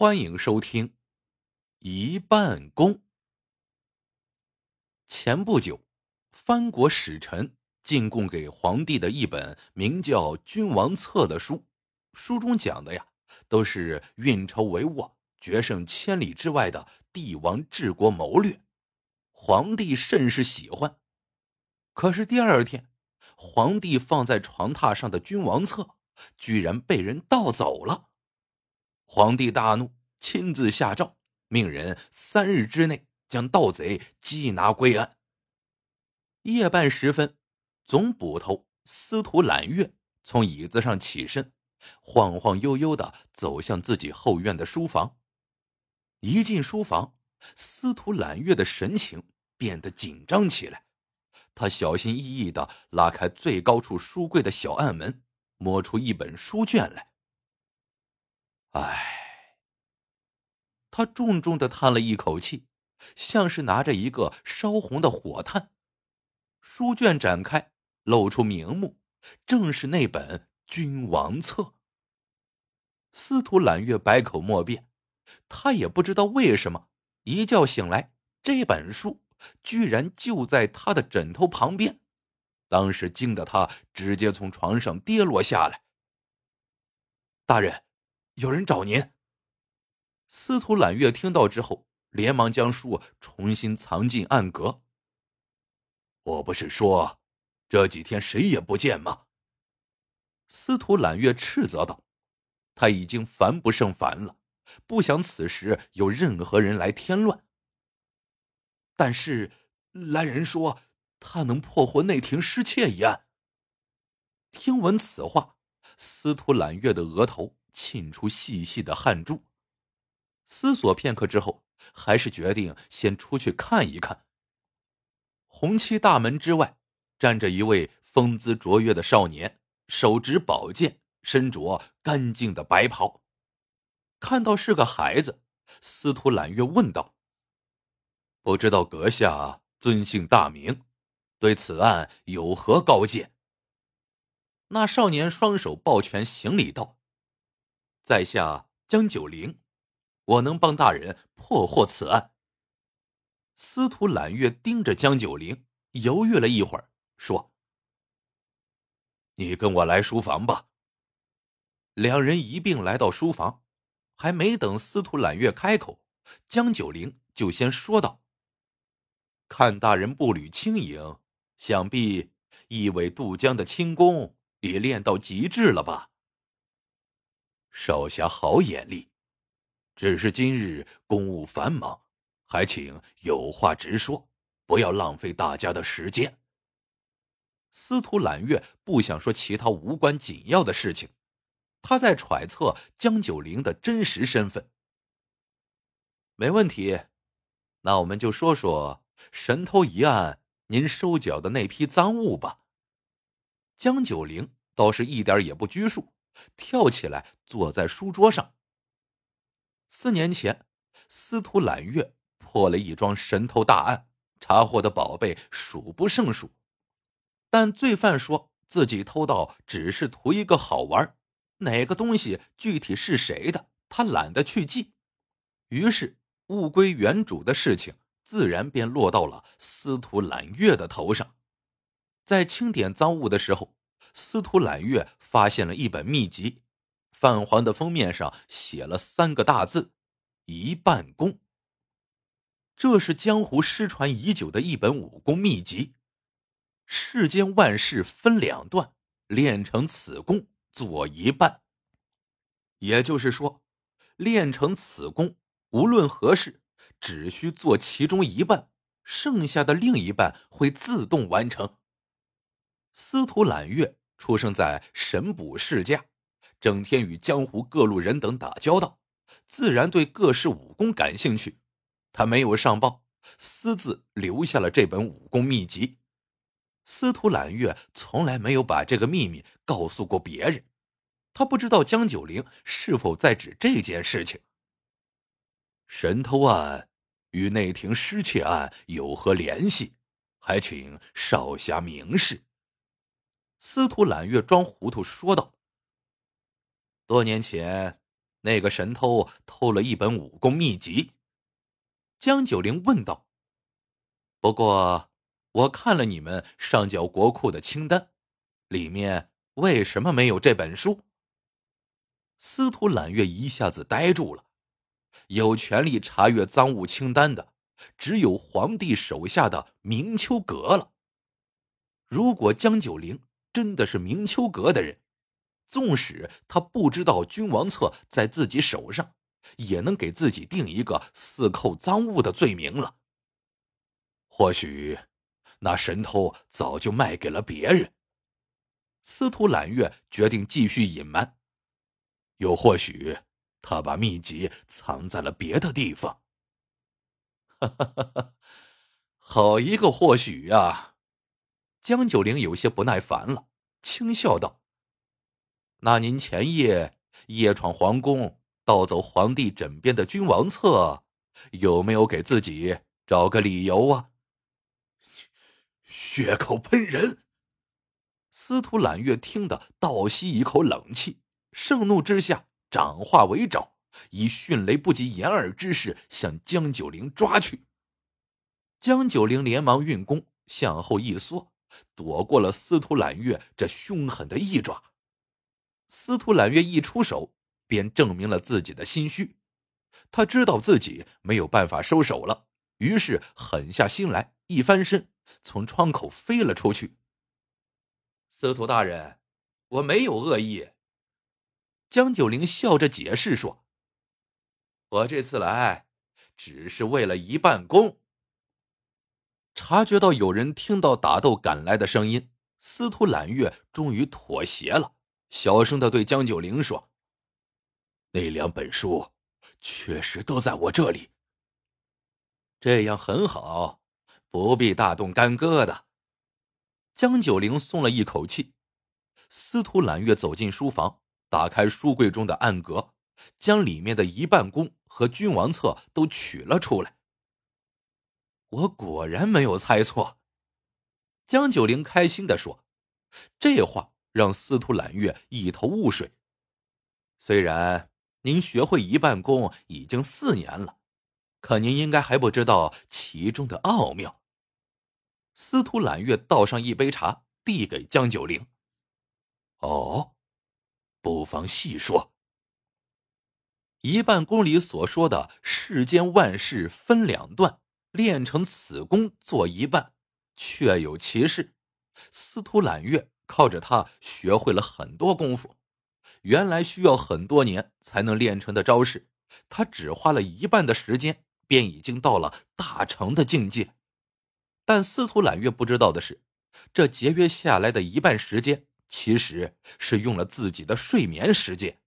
欢迎收听《一半功》。前不久，藩国使臣进贡给皇帝的一本名叫《君王策》的书，书中讲的呀，都是运筹帷幄、决胜千里之外的帝王治国谋略。皇帝甚是喜欢。可是第二天，皇帝放在床榻上的《君王策》居然被人盗走了。皇帝大怒，亲自下诏，命人三日之内将盗贼缉拿归案。夜半时分，总捕头司徒揽月从椅子上起身，晃晃悠悠的走向自己后院的书房。一进书房，司徒揽月的神情变得紧张起来。他小心翼翼的拉开最高处书柜的小暗门，摸出一本书卷来。唉，他重重的叹了一口气，像是拿着一个烧红的火炭。书卷展开，露出名目，正是那本《君王策》。司徒揽月百口莫辩，他也不知道为什么，一觉醒来，这本书居然就在他的枕头旁边，当时惊得他直接从床上跌落下来。大人。有人找您。司徒揽月听到之后，连忙将书重新藏进暗格。我不是说，这几天谁也不见吗？司徒揽月斥责道：“他已经烦不胜烦了，不想此时有任何人来添乱。但是来人说，他能破获内廷失窃一案。”听闻此话，司徒揽月的额头。沁出细细的汗珠，思索片刻之后，还是决定先出去看一看。红漆大门之外，站着一位风姿卓越的少年，手执宝剑，身着干净的白袍。看到是个孩子，司徒揽月问道：“不知道阁下尊姓大名，对此案有何高见？”那少年双手抱拳行礼道。在下江九龄，我能帮大人破获此案。司徒揽月盯着江九龄，犹豫了一会儿，说：“你跟我来书房吧。”两人一并来到书房，还没等司徒揽月开口，江九龄就先说道：“看大人步履轻盈，想必一尾渡江的轻功也练到极致了吧？”少侠好眼力，只是今日公务繁忙，还请有话直说，不要浪费大家的时间。司徒揽月不想说其他无关紧要的事情，他在揣测江九龄的真实身份。没问题，那我们就说说神偷一案您收缴的那批赃物吧。江九龄倒是一点也不拘束。跳起来，坐在书桌上。四年前，司徒揽月破了一桩神偷大案，查获的宝贝数不胜数。但罪犯说自己偷盗只是图一个好玩，哪个东西具体是谁的，他懒得去记。于是，物归原主的事情自然便落到了司徒揽月的头上。在清点赃物的时候。司徒揽月发现了一本秘籍，泛黄的封面上写了三个大字：“一半功。”这是江湖失传已久的一本武功秘籍。世间万事分两段，练成此功做一半。也就是说，练成此功，无论何事，只需做其中一半，剩下的另一半会自动完成。司徒揽月。出生在神捕世家，整天与江湖各路人等打交道，自然对各式武功感兴趣。他没有上报，私自留下了这本武功秘籍。司徒揽月从来没有把这个秘密告诉过别人，他不知道江九龄是否在指这件事情。神偷案与内廷失窃案有何联系？还请少侠明示。司徒揽月装糊涂说道：“多年前，那个神偷偷了一本武功秘籍。江九龄问道：“不过，我看了你们上缴国库的清单，里面为什么没有这本书？”司徒揽月一下子呆住了。有权利查阅赃物清单的，只有皇帝手下的明秋阁了。如果江九龄真的是明秋阁的人，纵使他不知道君王册在自己手上，也能给自己定一个私扣赃物的罪名了。或许，那神偷早就卖给了别人。司徒揽月决定继续隐瞒，又或许。他把秘籍藏在了别的地方。哈哈哈哈好一个或许呀！江九龄有些不耐烦了，轻笑道：“那您前夜夜闯皇宫，盗走皇帝枕边的君王册，有没有给自己找个理由啊？”血口喷人！司徒揽月听得倒吸一口冷气，盛怒之下。掌化为爪，以迅雷不及掩耳之势向江九龄抓去。江九龄连忙运功向后一缩，躲过了司徒揽月这凶狠的一爪。司徒揽月一出手，便证明了自己的心虚。他知道自己没有办法收手了，于是狠下心来，一翻身从窗口飞了出去。司徒大人，我没有恶意。江九龄笑着解释说：“我这次来，只是为了一半功。”察觉到有人听到打斗赶来的声音，司徒揽月终于妥协了，小声的对江九龄说：“那两本书确实都在我这里。”这样很好，不必大动干戈的。江九龄松了一口气。司徒揽月走进书房。打开书柜中的暗格，将里面的一半弓和君王册都取了出来。我果然没有猜错，江九龄开心的说：“这话让司徒揽月一头雾水。虽然您学会一半功已经四年了，可您应该还不知道其中的奥妙。”司徒揽月倒上一杯茶，递给江九龄：“哦。”不妨细说。一半功里所说的世间万事分两段，练成此功做一半，确有其事。司徒揽月靠着他学会了很多功夫，原来需要很多年才能练成的招式，他只花了一半的时间，便已经到了大成的境界。但司徒揽月不知道的是，这节约下来的一半时间。其实是用了自己的睡眠时间。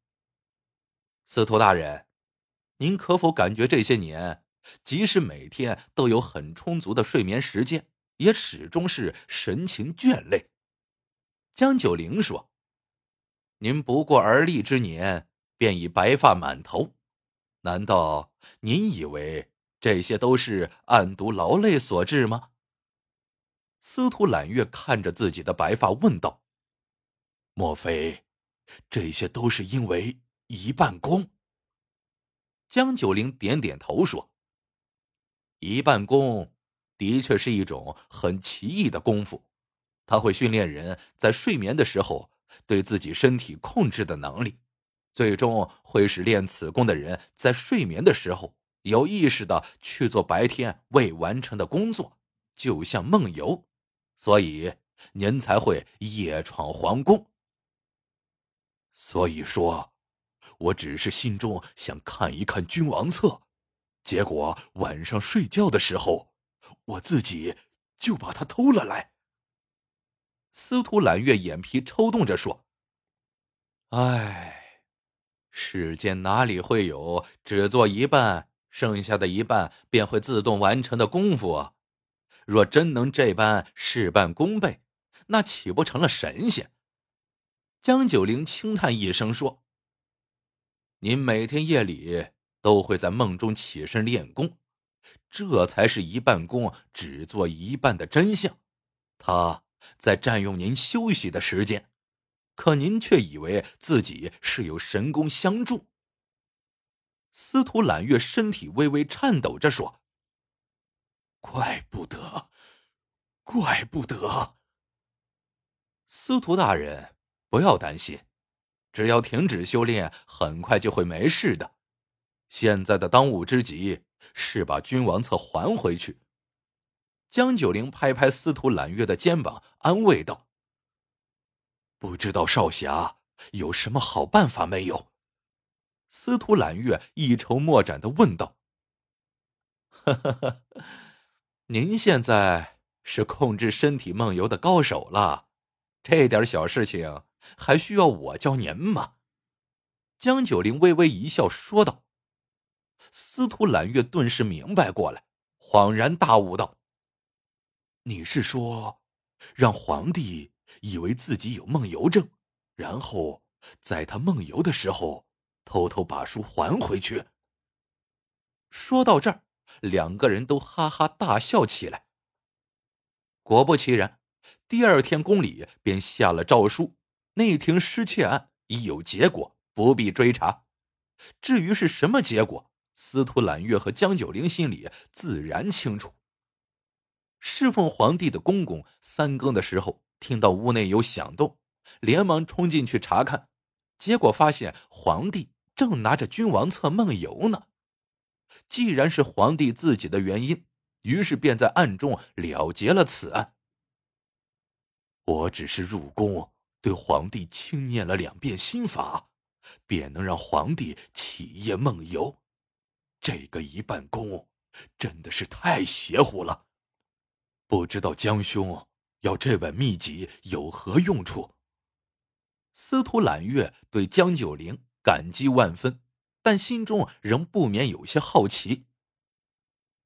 司徒大人，您可否感觉这些年，即使每天都有很充足的睡眠时间，也始终是神情倦累？江九龄说：“您不过而立之年，便已白发满头，难道您以为这些都是暗度劳累所致吗？”司徒揽月看着自己的白发，问道。莫非，这些都是因为一半功？江九龄点点头说：“一半功的确是一种很奇异的功夫，它会训练人在睡眠的时候对自己身体控制的能力，最终会使练此功的人在睡眠的时候有意识的去做白天未完成的工作，就像梦游。所以您才会夜闯皇宫。”所以说，我只是心中想看一看君王册，结果晚上睡觉的时候，我自己就把它偷了来。司徒揽月眼皮抽动着说：“唉，世间哪里会有只做一半，剩下的一半便会自动完成的功夫啊？若真能这般事半功倍，那岂不成了神仙？”江九龄轻叹一声说：“您每天夜里都会在梦中起身练功，这才是一半功只做一半的真相。他在占用您休息的时间，可您却以为自己是有神功相助。司徒揽月身体微微颤抖着说：“怪不得，怪不得。”司徒大人，不要担心，只要停止修炼，很快就会没事的。现在的当务之急是把君王册还回去。江九龄拍拍司徒揽月的肩膀，安慰道：“不知道少侠有什么好办法没有？”司徒揽月一筹莫展的问道：“呵呵呵，您现在是控制身体梦游的高手了，这点小事情还需要我教您吗？”江九龄微微一笑说道。司徒揽月顿时明白过来，恍然大悟道：“你是说，让皇帝以为自己有梦游症，然后在他梦游的时候，偷偷把书还回去？”说到这儿，两个人都哈哈大笑起来。果不其然，第二天宫里便下了诏书，内廷失窃案已有结果，不必追查。至于是什么结果？司徒揽月和江九龄心里自然清楚。侍奉皇帝的公公三更的时候听到屋内有响动，连忙冲进去查看，结果发现皇帝正拿着君王册梦游呢。既然是皇帝自己的原因，于是便在暗中了结了此案。我只是入宫对皇帝轻念了两遍心法，便能让皇帝起夜梦游。这个一半功真的是太邪乎了，不知道江兄要这本秘籍有何用处？司徒揽月对江九龄感激万分，但心中仍不免有些好奇。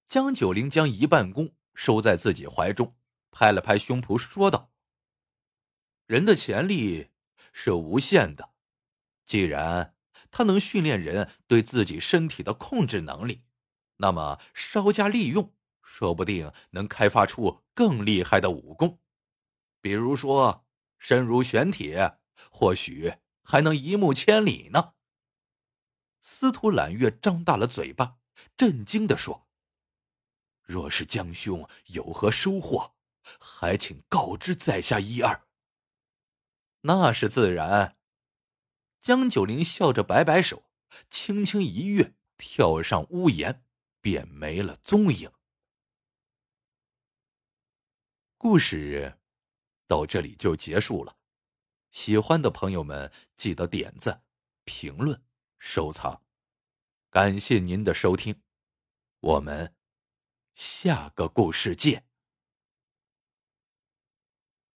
江九龄将一半功收在自己怀中，拍了拍胸脯说道：“人的潜力是无限的，既然……”他能训练人对自己身体的控制能力，那么稍加利用，说不定能开发出更厉害的武功，比如说身如玄铁，或许还能一目千里呢。司徒揽月张大了嘴巴，震惊的说：“若是江兄有何收获，还请告知在下一二。”那是自然。江九龄笑着摆摆手，轻轻一跃，跳上屋檐，便没了踪影。故事到这里就结束了。喜欢的朋友们记得点赞、评论、收藏，感谢您的收听，我们下个故事见。